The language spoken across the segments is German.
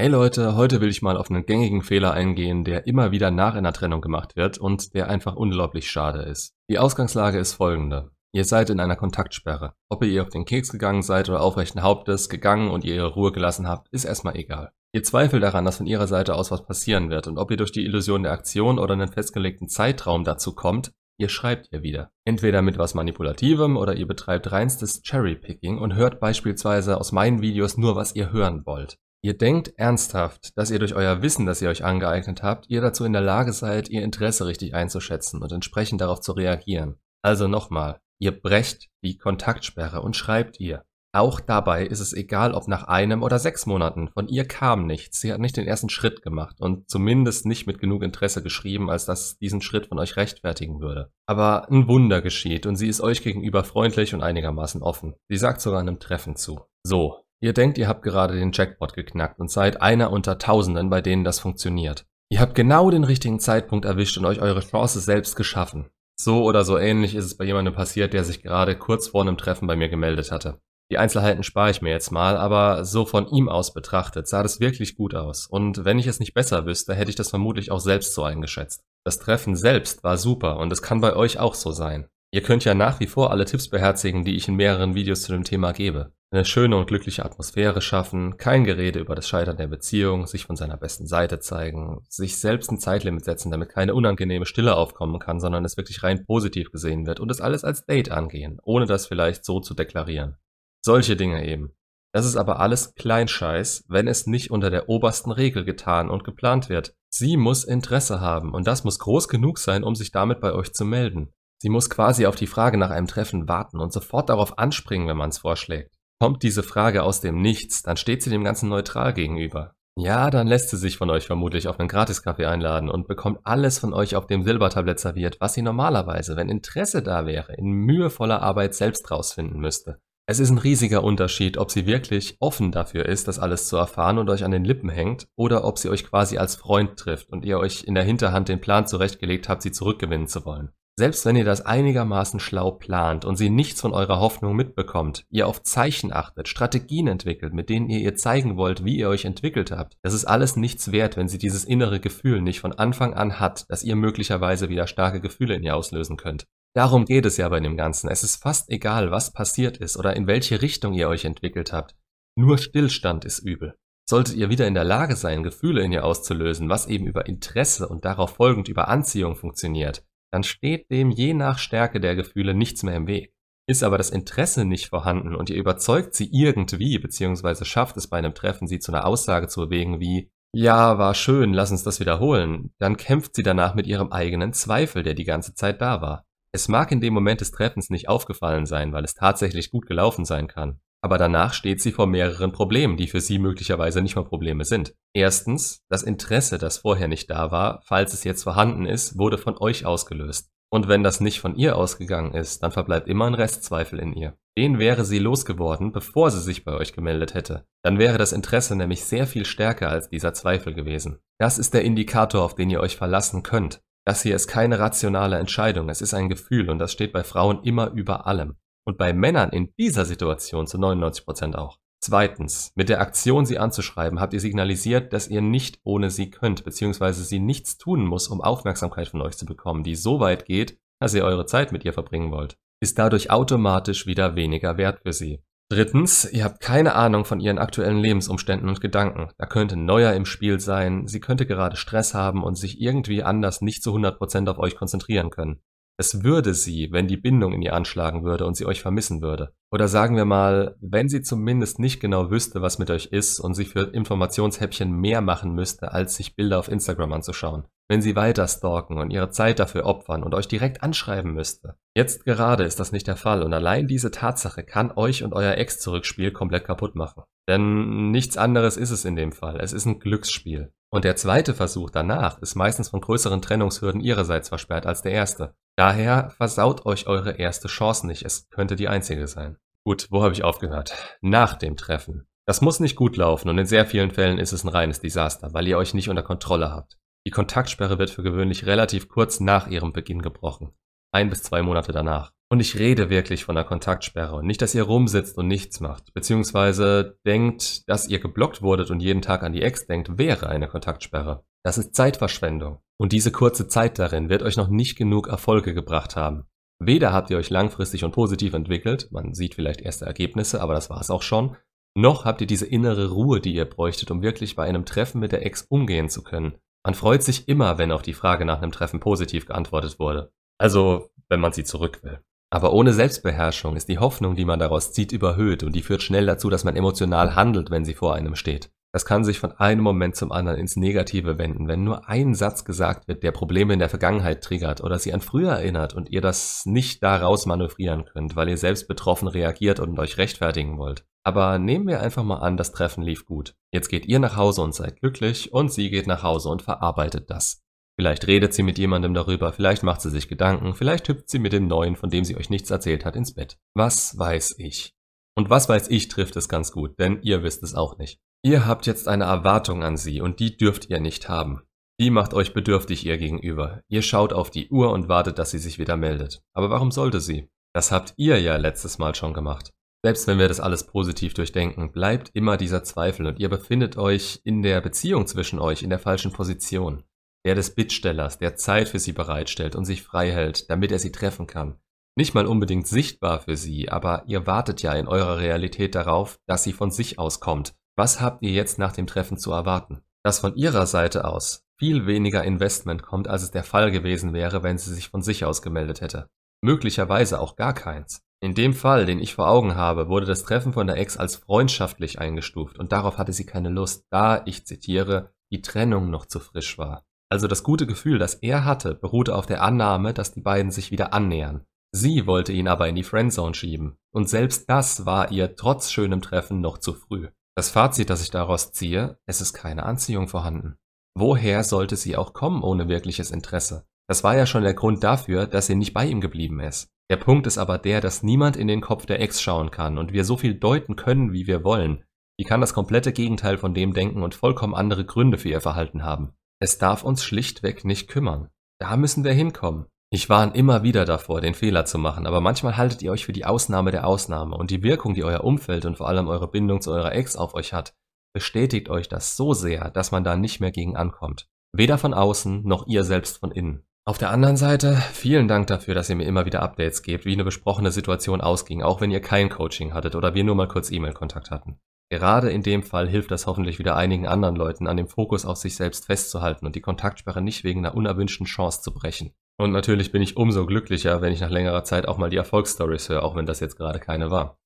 Hey Leute, heute will ich mal auf einen gängigen Fehler eingehen, der immer wieder nach einer Trennung gemacht wird und der einfach unglaublich schade ist. Die Ausgangslage ist folgende. Ihr seid in einer Kontaktsperre. Ob ihr auf den Keks gegangen seid oder aufrechten Hauptes gegangen und ihr ihre Ruhe gelassen habt, ist erstmal egal. Ihr zweifelt daran, dass von ihrer Seite aus was passieren wird und ob ihr durch die Illusion der Aktion oder einen festgelegten Zeitraum dazu kommt, ihr schreibt ihr wieder. Entweder mit was Manipulativem oder ihr betreibt reinstes Cherrypicking und hört beispielsweise aus meinen Videos nur, was ihr hören wollt. Ihr denkt ernsthaft, dass ihr durch euer Wissen, das ihr euch angeeignet habt, ihr dazu in der Lage seid, ihr Interesse richtig einzuschätzen und entsprechend darauf zu reagieren. Also nochmal, ihr brecht die Kontaktsperre und schreibt ihr. Auch dabei ist es egal, ob nach einem oder sechs Monaten. Von ihr kam nichts. Sie hat nicht den ersten Schritt gemacht und zumindest nicht mit genug Interesse geschrieben, als dass diesen Schritt von euch rechtfertigen würde. Aber ein Wunder geschieht und sie ist euch gegenüber freundlich und einigermaßen offen. Sie sagt sogar einem Treffen zu. So, Ihr denkt, ihr habt gerade den Jackpot geknackt und seid einer unter Tausenden, bei denen das funktioniert. Ihr habt genau den richtigen Zeitpunkt erwischt und euch eure Chance selbst geschaffen. So oder so ähnlich ist es bei jemandem passiert, der sich gerade kurz vor einem Treffen bei mir gemeldet hatte. Die Einzelheiten spare ich mir jetzt mal, aber so von ihm aus betrachtet sah das wirklich gut aus. Und wenn ich es nicht besser wüsste, hätte ich das vermutlich auch selbst so eingeschätzt. Das Treffen selbst war super und es kann bei euch auch so sein. Ihr könnt ja nach wie vor alle Tipps beherzigen, die ich in mehreren Videos zu dem Thema gebe. Eine schöne und glückliche Atmosphäre schaffen, kein Gerede über das Scheitern der Beziehung, sich von seiner besten Seite zeigen, sich selbst ein Zeitlimit setzen, damit keine unangenehme Stille aufkommen kann, sondern es wirklich rein positiv gesehen wird und es alles als Date angehen, ohne das vielleicht so zu deklarieren. Solche Dinge eben. Das ist aber alles Kleinscheiß, wenn es nicht unter der obersten Regel getan und geplant wird. Sie muss Interesse haben und das muss groß genug sein, um sich damit bei euch zu melden. Sie muss quasi auf die Frage nach einem Treffen warten und sofort darauf anspringen, wenn man es vorschlägt. Kommt diese Frage aus dem Nichts, dann steht sie dem Ganzen neutral gegenüber. Ja, dann lässt sie sich von euch vermutlich auf einen Gratiskaffee einladen und bekommt alles von euch auf dem Silbertablett serviert, was sie normalerweise, wenn Interesse da wäre, in mühevoller Arbeit selbst rausfinden müsste. Es ist ein riesiger Unterschied, ob sie wirklich offen dafür ist, das alles zu erfahren und euch an den Lippen hängt, oder ob sie euch quasi als Freund trifft und ihr euch in der Hinterhand den Plan zurechtgelegt habt, sie zurückgewinnen zu wollen. Selbst wenn ihr das einigermaßen schlau plant und sie nichts von eurer Hoffnung mitbekommt, ihr auf Zeichen achtet, Strategien entwickelt, mit denen ihr ihr zeigen wollt, wie ihr euch entwickelt habt, das ist alles nichts wert, wenn sie dieses innere Gefühl nicht von Anfang an hat, dass ihr möglicherweise wieder starke Gefühle in ihr auslösen könnt. Darum geht es ja bei dem Ganzen. Es ist fast egal, was passiert ist oder in welche Richtung ihr euch entwickelt habt. Nur Stillstand ist übel. Solltet ihr wieder in der Lage sein, Gefühle in ihr auszulösen, was eben über Interesse und darauf folgend über Anziehung funktioniert, dann steht dem je nach Stärke der Gefühle nichts mehr im Weg. Ist aber das Interesse nicht vorhanden und ihr überzeugt sie irgendwie, beziehungsweise schafft es bei einem Treffen, sie zu einer Aussage zu bewegen wie, ja, war schön, lass uns das wiederholen, dann kämpft sie danach mit ihrem eigenen Zweifel, der die ganze Zeit da war. Es mag in dem Moment des Treffens nicht aufgefallen sein, weil es tatsächlich gut gelaufen sein kann. Aber danach steht sie vor mehreren Problemen, die für sie möglicherweise nicht mal Probleme sind. Erstens, das Interesse, das vorher nicht da war, falls es jetzt vorhanden ist, wurde von euch ausgelöst. Und wenn das nicht von ihr ausgegangen ist, dann verbleibt immer ein Restzweifel in ihr. Den wäre sie losgeworden, bevor sie sich bei euch gemeldet hätte. Dann wäre das Interesse nämlich sehr viel stärker als dieser Zweifel gewesen. Das ist der Indikator, auf den ihr euch verlassen könnt. Das hier ist keine rationale Entscheidung, es ist ein Gefühl und das steht bei Frauen immer über allem. Und bei Männern in dieser Situation zu 99% auch. Zweitens, mit der Aktion sie anzuschreiben, habt ihr signalisiert, dass ihr nicht ohne sie könnt, beziehungsweise sie nichts tun muss, um Aufmerksamkeit von euch zu bekommen, die so weit geht, dass ihr eure Zeit mit ihr verbringen wollt. Ist dadurch automatisch wieder weniger wert für sie. Drittens, ihr habt keine Ahnung von ihren aktuellen Lebensumständen und Gedanken. Da könnte Neuer im Spiel sein, sie könnte gerade Stress haben und sich irgendwie anders nicht zu 100% auf euch konzentrieren können. Es würde sie, wenn die Bindung in ihr anschlagen würde und sie euch vermissen würde. Oder sagen wir mal, wenn sie zumindest nicht genau wüsste, was mit euch ist und sie für Informationshäppchen mehr machen müsste, als sich Bilder auf Instagram anzuschauen. Wenn sie weiter stalken und ihre Zeit dafür opfern und euch direkt anschreiben müsste. Jetzt gerade ist das nicht der Fall und allein diese Tatsache kann euch und euer Ex-Zurückspiel komplett kaputt machen. Denn nichts anderes ist es in dem Fall. Es ist ein Glücksspiel. Und der zweite Versuch danach ist meistens von größeren Trennungshürden ihrerseits versperrt als der erste. Daher versaut euch eure erste Chance nicht, es könnte die einzige sein. Gut, wo habe ich aufgehört? Nach dem Treffen. Das muss nicht gut laufen und in sehr vielen Fällen ist es ein reines Desaster, weil ihr euch nicht unter Kontrolle habt. Die Kontaktsperre wird für gewöhnlich relativ kurz nach ihrem Beginn gebrochen. Ein bis zwei Monate danach. Und ich rede wirklich von einer Kontaktsperre und nicht, dass ihr rumsitzt und nichts macht, beziehungsweise denkt, dass ihr geblockt wurdet und jeden Tag an die Ex denkt, wäre eine Kontaktsperre. Das ist Zeitverschwendung. Und diese kurze Zeit darin wird euch noch nicht genug Erfolge gebracht haben. Weder habt ihr euch langfristig und positiv entwickelt, man sieht vielleicht erste Ergebnisse, aber das war es auch schon, noch habt ihr diese innere Ruhe, die ihr bräuchtet, um wirklich bei einem Treffen mit der Ex umgehen zu können. Man freut sich immer, wenn auf die Frage nach einem Treffen positiv geantwortet wurde. Also, wenn man sie zurück will. Aber ohne Selbstbeherrschung ist die Hoffnung, die man daraus zieht, überhöht und die führt schnell dazu, dass man emotional handelt, wenn sie vor einem steht. Das kann sich von einem Moment zum anderen ins Negative wenden, wenn nur ein Satz gesagt wird, der Probleme in der Vergangenheit triggert oder sie an früher erinnert und ihr das nicht daraus manövrieren könnt, weil ihr selbst betroffen reagiert und euch rechtfertigen wollt. Aber nehmen wir einfach mal an, das Treffen lief gut. Jetzt geht ihr nach Hause und seid glücklich und sie geht nach Hause und verarbeitet das. Vielleicht redet sie mit jemandem darüber, vielleicht macht sie sich Gedanken, vielleicht hüpft sie mit dem Neuen, von dem sie euch nichts erzählt hat, ins Bett. Was weiß ich? Und was weiß ich trifft es ganz gut, denn ihr wisst es auch nicht. Ihr habt jetzt eine Erwartung an sie und die dürft ihr nicht haben. Die macht euch bedürftig ihr gegenüber. Ihr schaut auf die Uhr und wartet, dass sie sich wieder meldet. Aber warum sollte sie? Das habt ihr ja letztes Mal schon gemacht. Selbst wenn wir das alles positiv durchdenken, bleibt immer dieser Zweifel und ihr befindet euch in der Beziehung zwischen euch in der falschen Position. Der des Bittstellers, der Zeit für sie bereitstellt und sich frei hält, damit er sie treffen kann. Nicht mal unbedingt sichtbar für sie, aber ihr wartet ja in eurer Realität darauf, dass sie von sich aus kommt was habt ihr jetzt nach dem Treffen zu erwarten? Dass von ihrer Seite aus viel weniger Investment kommt, als es der Fall gewesen wäre, wenn sie sich von sich aus gemeldet hätte. Möglicherweise auch gar keins. In dem Fall, den ich vor Augen habe, wurde das Treffen von der Ex als freundschaftlich eingestuft und darauf hatte sie keine Lust, da, ich zitiere, die Trennung noch zu frisch war. Also das gute Gefühl, das er hatte, beruhte auf der Annahme, dass die beiden sich wieder annähern. Sie wollte ihn aber in die Friendzone schieben. Und selbst das war ihr trotz schönem Treffen noch zu früh. Das Fazit, das ich daraus ziehe, es ist keine Anziehung vorhanden. Woher sollte sie auch kommen ohne wirkliches Interesse? Das war ja schon der Grund dafür, dass sie nicht bei ihm geblieben ist. Der Punkt ist aber der, dass niemand in den Kopf der Ex schauen kann und wir so viel deuten können, wie wir wollen. Die kann das komplette Gegenteil von dem denken und vollkommen andere Gründe für ihr Verhalten haben. Es darf uns schlichtweg nicht kümmern. Da müssen wir hinkommen. Ich warne immer wieder davor, den Fehler zu machen, aber manchmal haltet ihr euch für die Ausnahme der Ausnahme und die Wirkung, die euer Umfeld und vor allem eure Bindung zu eurer Ex auf euch hat, bestätigt euch das so sehr, dass man da nicht mehr gegen ankommt. Weder von außen noch ihr selbst von innen. Auf der anderen Seite, vielen Dank dafür, dass ihr mir immer wieder Updates gebt, wie eine besprochene Situation ausging, auch wenn ihr kein Coaching hattet oder wir nur mal kurz E-Mail-Kontakt hatten. Gerade in dem Fall hilft das hoffentlich wieder einigen anderen Leuten, an dem Fokus auf sich selbst festzuhalten und die Kontaktsperre nicht wegen einer unerwünschten Chance zu brechen. Und natürlich bin ich umso glücklicher, wenn ich nach längerer Zeit auch mal die Erfolgsstories höre, auch wenn das jetzt gerade keine war.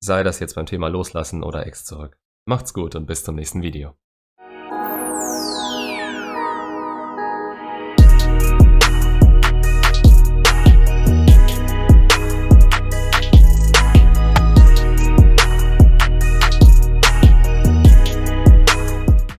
Sei das jetzt beim Thema Loslassen oder Ex zurück. Macht's gut und bis zum nächsten Video.